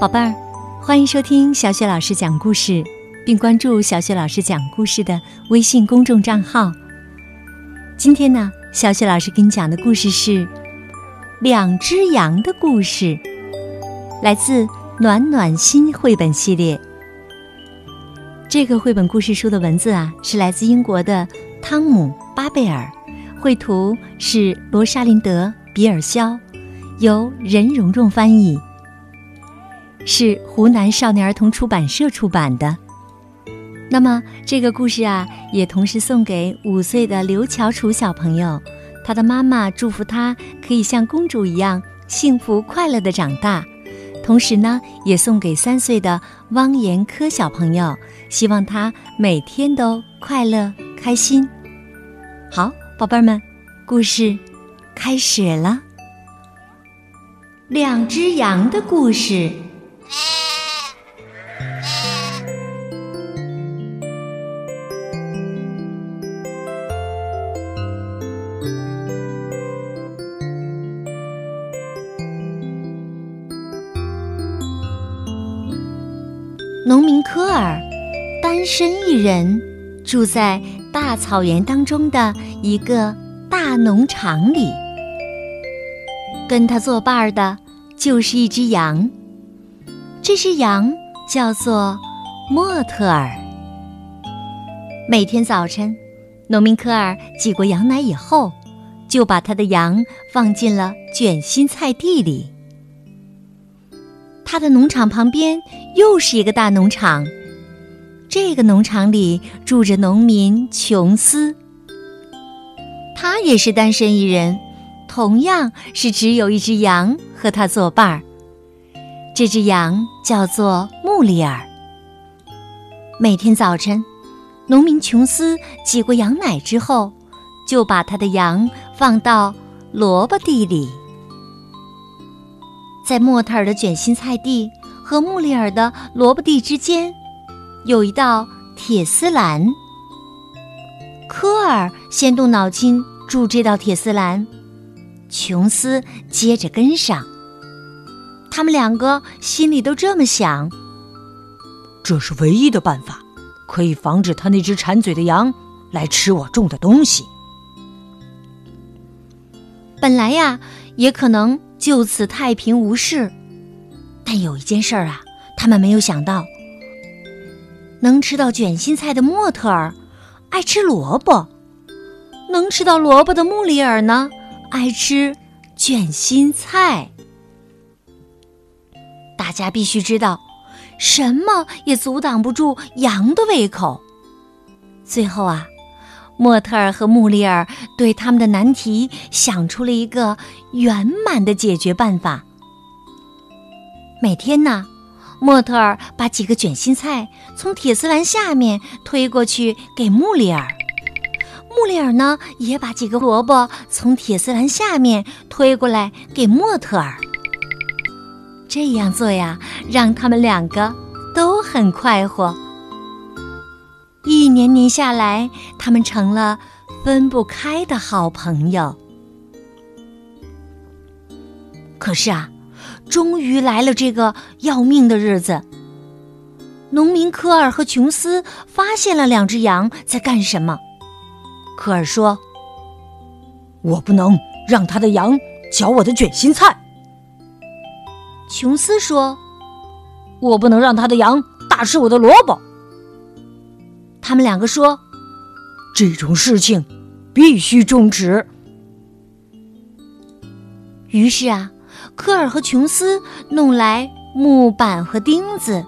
宝贝儿，欢迎收听小雪老师讲故事，并关注小雪老师讲故事的微信公众账号。今天呢，小雪老师给你讲的故事是《两只羊的故事》，来自暖暖心绘本系列。这个绘本故事书的文字啊，是来自英国的汤姆·巴贝尔，绘图是罗莎琳德·比尔肖，由任蓉蓉翻译。是湖南少年儿童出版社出版的。那么这个故事啊，也同时送给五岁的刘乔楚小朋友，他的妈妈祝福他可以像公主一样幸福快乐的长大。同时呢，也送给三岁的汪延科小朋友，希望他每天都快乐开心。好，宝贝儿们，故事开始了。两只羊的故事。农民科尔单身一人，住在大草原当中的一个大农场里。跟他作伴的，就是一只羊。这只羊叫做莫特尔。每天早晨，农民科尔挤过羊奶以后，就把他的羊放进了卷心菜地里。他的农场旁边又是一个大农场，这个农场里住着农民琼斯。他也是单身一人，同样是只有一只羊和他作伴儿。这只羊叫做穆里尔。每天早晨，农民琼斯挤过羊奶之后，就把他的羊放到萝卜地里。在莫特尔的卷心菜地和穆里尔的萝卜地之间，有一道铁丝栏。科尔先动脑筋筑这道铁丝栏，琼斯接着跟上。他们两个心里都这么想：这是唯一的办法，可以防止他那只馋嘴的羊来吃我种的东西。本来呀，也可能。就此太平无事，但有一件事儿啊，他们没有想到：能吃到卷心菜的莫特尔爱吃萝卜，能吃到萝卜的穆里尔呢，爱吃卷心菜。大家必须知道，什么也阻挡不住羊的胃口。最后啊。莫特尔和穆里尔对他们的难题想出了一个圆满的解决办法。每天呢，莫特尔把几个卷心菜从铁丝栏下面推过去给穆里尔，穆里尔呢也把几个萝卜从铁丝栏下面推过来给莫特尔。这样做呀，让他们两个都很快活。一年年下来，他们成了分不开的好朋友。可是啊，终于来了这个要命的日子。农民科尔和琼斯发现了两只羊在干什么。科尔说：“我不能让他的羊嚼我的卷心菜。”琼斯说：“我不能让他的羊大吃我的萝卜。”他们两个说：“这种事情必须终止。”于是啊，科尔和琼斯弄来木板和钉子，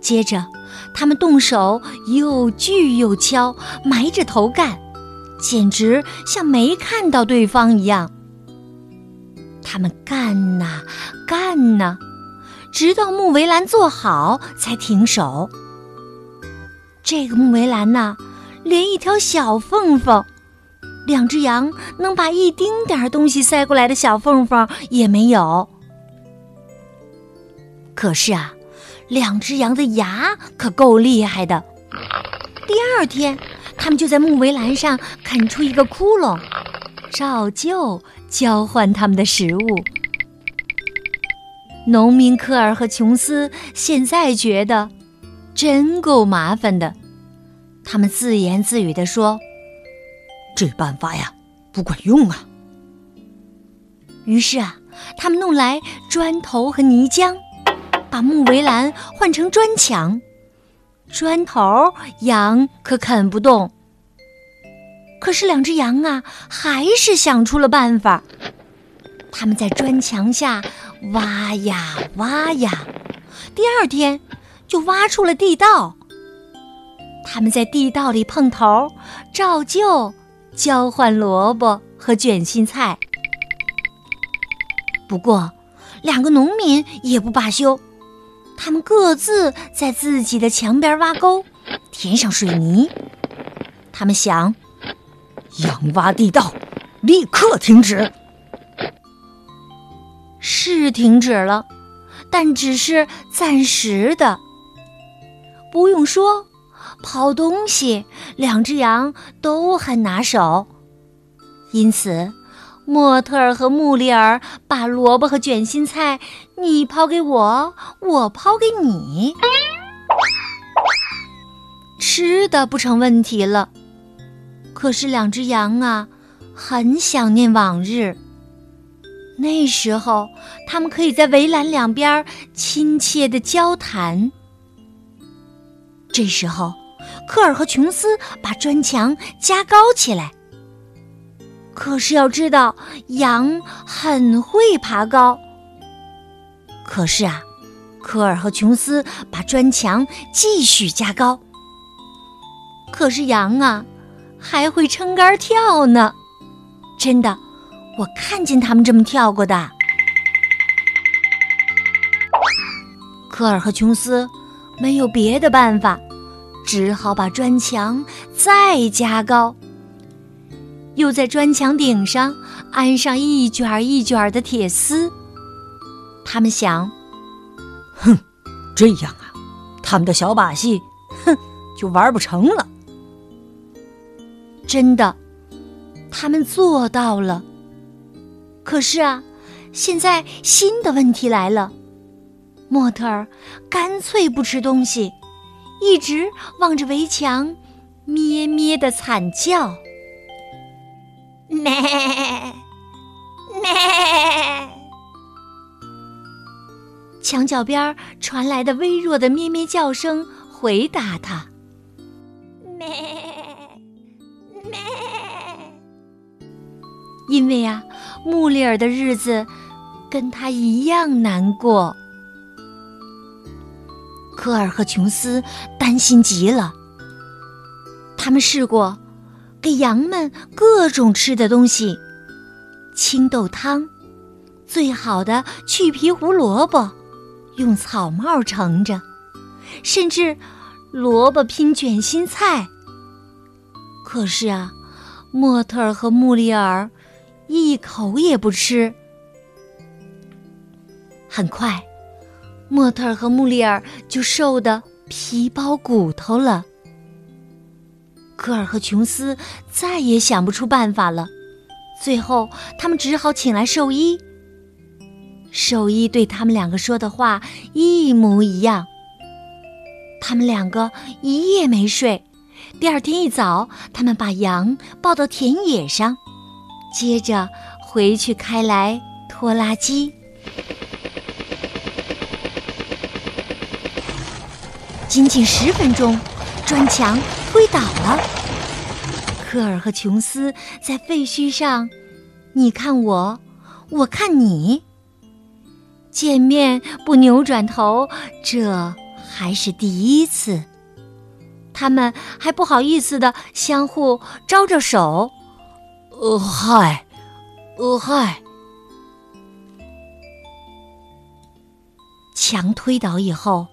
接着他们动手又锯又敲，埋着头干，简直像没看到对方一样。他们干呐干呐，直到木围栏做好才停手。这个木围栏呐，连一条小缝缝，两只羊能把一丁点儿东西塞过来的小缝缝也没有。可是啊，两只羊的牙可够厉害的。第二天，他们就在木围栏上啃出一个窟窿，照旧交换他们的食物。农民科尔和琼斯现在觉得真够麻烦的，他们自言自语地说：“这办法呀，不管用啊。”于是啊，他们弄来砖头和泥浆，把木围栏换成砖墙。砖头羊可啃不动，可是两只羊啊，还是想出了办法。他们在砖墙下挖呀挖呀，第二天就挖出了地道。他们在地道里碰头，照旧交换萝卜和卷心菜。不过，两个农民也不罢休，他们各自在自己的墙边挖沟，填上水泥。他们想，羊挖地道，立刻停止。是停止了，但只是暂时的。不用说，刨东西，两只羊都很拿手，因此。莫特尔和穆里尔把萝卜和卷心菜，你抛给我，我抛给你，吃的不成问题了。可是两只羊啊，很想念往日。那时候，他们可以在围栏两边亲切的交谈。这时候，科尔和琼斯把砖墙加高起来。可是要知道，羊很会爬高。可是啊，科尔和琼斯把砖墙继续加高。可是羊啊，还会撑杆跳呢。真的，我看见他们这么跳过的。科尔和琼斯没有别的办法，只好把砖墙再加高。又在砖墙顶上安上一卷一卷的铁丝。他们想：“哼，这样啊，他们的小把戏，哼，就玩不成了。”真的，他们做到了。可是啊，现在新的问题来了：莫特尔干脆不吃东西，一直望着围墙，咩咩的惨叫。咩咩！墙角边传来的微弱的咩咩叫声回答他：咩咩。因为啊，穆里尔的日子跟他一样难过。科尔和琼斯担心极了，他们试过。给羊们各种吃的东西，青豆汤，最好的去皮胡萝卜，用草帽盛着，甚至萝卜拼卷心菜。可是啊，莫特尔和穆里尔一口也不吃。很快，莫特尔和穆里尔就瘦得皮包骨头了。科尔和琼斯再也想不出办法了，最后他们只好请来兽医。兽医对他们两个说的话一模一样。他们两个一夜没睡，第二天一早，他们把羊抱到田野上，接着回去开来拖拉机。仅仅十分钟，砖墙。推倒了，科尔和琼斯在废墟上，你看我，我看你。见面不扭转头，这还是第一次。他们还不好意思的相互招招手。呃嗨，呃嗨。墙推倒以后。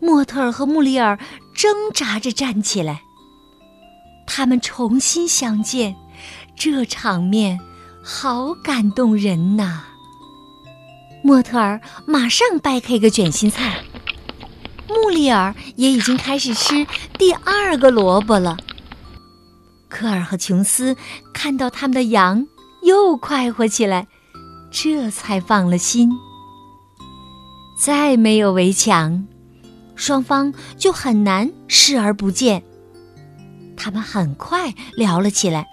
莫特尔和穆里尔挣扎着站起来。他们重新相见，这场面好感动人呐！莫特尔马上掰开一个卷心菜，穆里尔也已经开始吃第二个萝卜了。科尔和琼斯看到他们的羊又快活起来，这才放了心。再没有围墙，双方就很难视而不见。他们很快聊了起来。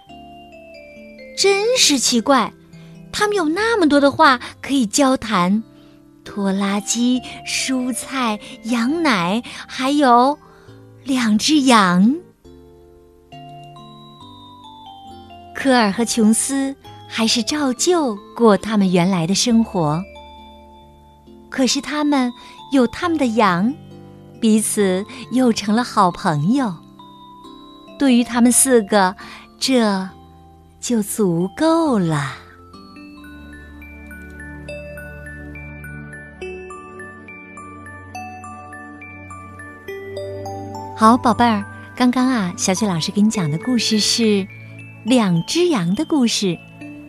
真是奇怪，他们有那么多的话可以交谈：拖拉机、蔬菜、羊奶，还有两只羊。科尔和琼斯还是照旧过他们原来的生活。可是他们有他们的羊，彼此又成了好朋友。对于他们四个，这就足够了。好，宝贝儿，刚刚啊，小雪老师给你讲的故事是《两只羊的故事》，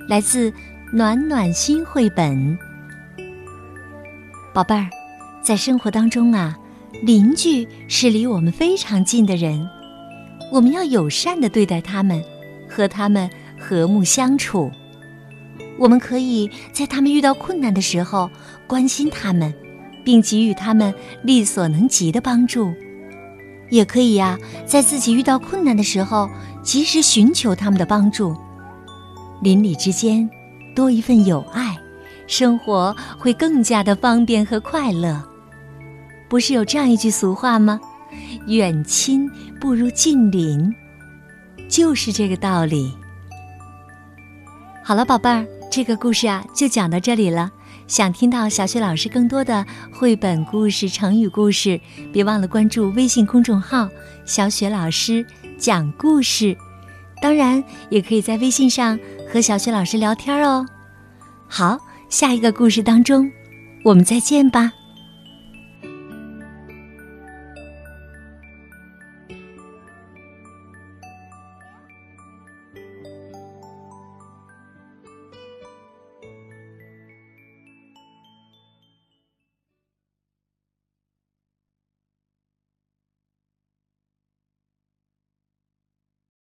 来自暖暖心绘本。宝贝儿，在生活当中啊，邻居是离我们非常近的人。我们要友善的对待他们，和他们和睦相处。我们可以在他们遇到困难的时候关心他们，并给予他们力所能及的帮助；也可以呀，在自己遇到困难的时候及时寻求他们的帮助。邻里之间多一份友爱，生活会更加的方便和快乐。不是有这样一句俗话吗？远亲不如近邻，就是这个道理。好了，宝贝儿，这个故事啊就讲到这里了。想听到小雪老师更多的绘本故事、成语故事，别忘了关注微信公众号“小雪老师讲故事”。当然，也可以在微信上和小雪老师聊天哦。好，下一个故事当中，我们再见吧。